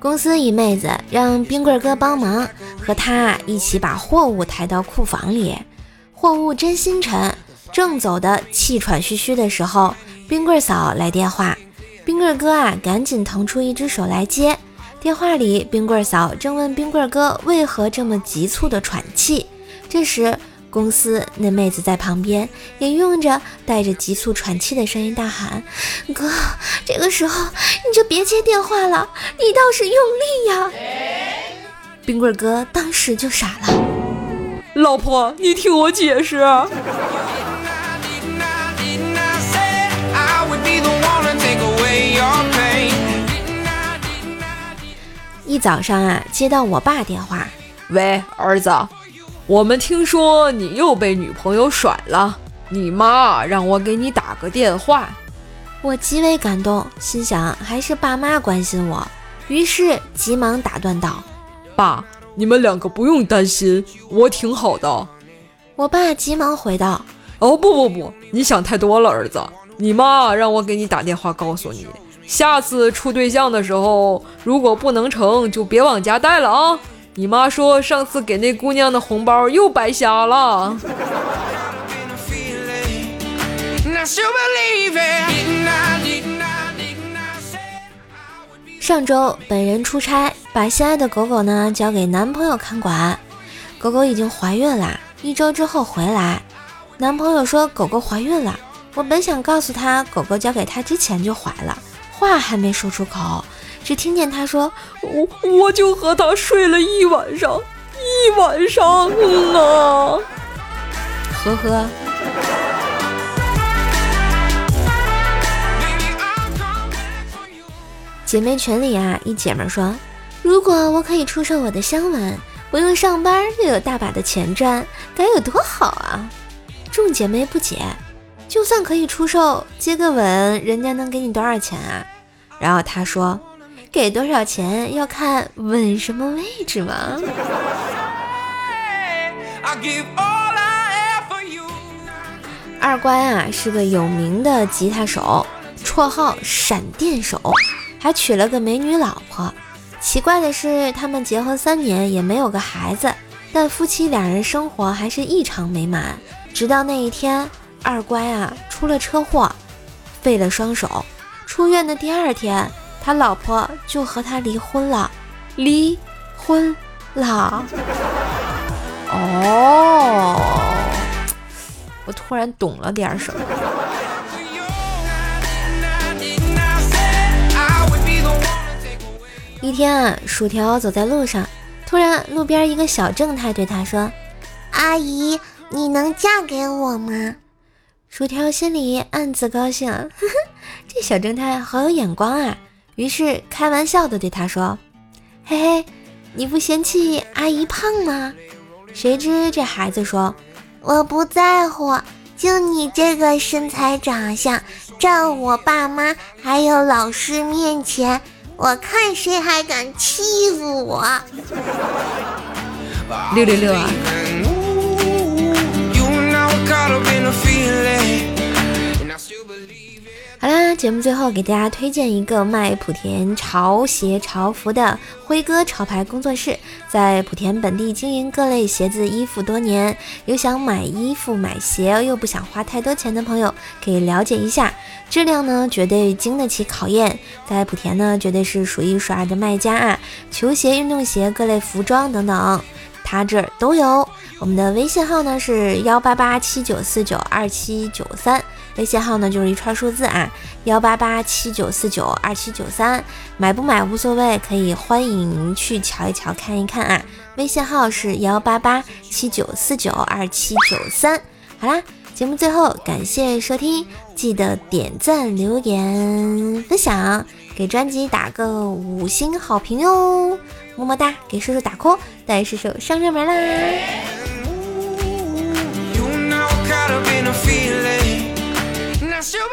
公司一妹子让冰棍哥帮忙，和他一起把货物抬到库房里。货物真心沉，正走的气喘吁吁的时候，冰棍嫂来电话。冰棍哥啊，赶紧腾出一只手来接。电话里，冰棍嫂正问冰棍哥为何这么急促的喘气。这时，公司那妹子在旁边也用着带着急促喘气的声音大喊：“哥，这个时候你就别接电话了，你倒是用力呀！”冰棍哥当时就傻了。老婆，你听我解释。一早上啊，接到我爸电话，喂，儿子，我们听说你又被女朋友甩了，你妈让我给你打个电话。我极为感动，心想还是爸妈关心我，于是急忙打断道：“爸，你们两个不用担心，我挺好的。”我爸急忙回道：“哦，不不不，你想太多了，儿子，你妈让我给你打电话告诉你。”下次处对象的时候，如果不能成就别往家带了啊！你妈说上次给那姑娘的红包又白瞎了。上周本人出差，把心爱的狗狗呢交给男朋友看管。狗狗已经怀孕了，一周之后回来，男朋友说狗狗怀孕了。我本想告诉他，狗狗交给他之前就怀了。话还没说出口，只听见他说：“我我就和他睡了一晚上，一晚上啊。”呵呵。姐妹群里啊，一姐们说：“如果我可以出售我的香吻，不用上班又有大把的钱赚，该有多好啊！”众姐妹不解。就算可以出售，接个吻，人家能给你多少钱啊？然后他说，给多少钱要看吻什么位置嘛。二乖啊是个有名的吉他手，绰号闪电手，还娶了个美女老婆。奇怪的是，他们结婚三年也没有个孩子，但夫妻两人生活还是异常美满。直到那一天。二乖啊，出了车祸，废了双手。出院的第二天，他老婆就和他离婚了，离婚了。哦，我突然懂了点什么。一天啊，薯条走在路上，突然路边一个小正太对他说：“阿姨，你能嫁给我吗？”薯条心里暗自高兴，呵呵，这小正太好有眼光啊！于是开玩笑的对他说：“嘿嘿，你不嫌弃阿姨胖吗？”谁知这孩子说：“我不在乎，就你这个身材长相，站我爸妈还有老师面前，我看谁还敢欺负我！” 六六六啊！好啦，节目最后给大家推荐一个卖莆田潮鞋潮服的辉哥潮牌工作室，在莆田本地经营各类鞋子衣服多年，有想买衣服买鞋又不想花太多钱的朋友，可以了解一下，质量呢绝对经得起考验，在莆田呢绝对是数一数二的卖家啊，球鞋、运动鞋、各类服装等等，他这儿都有。我们的微信号呢是幺八八七九四九二七九三，微信号呢就是一串数字啊，幺八八七九四九二七九三，买不买无所谓，可以欢迎去瞧一瞧看一看啊，微信号是幺八八七九四九二七九三。好啦，节目最后感谢收听，记得点赞、留言、分享，给专辑打个五星好评哟，么么哒，给叔叔打 call，带叔叔上热门啦。still.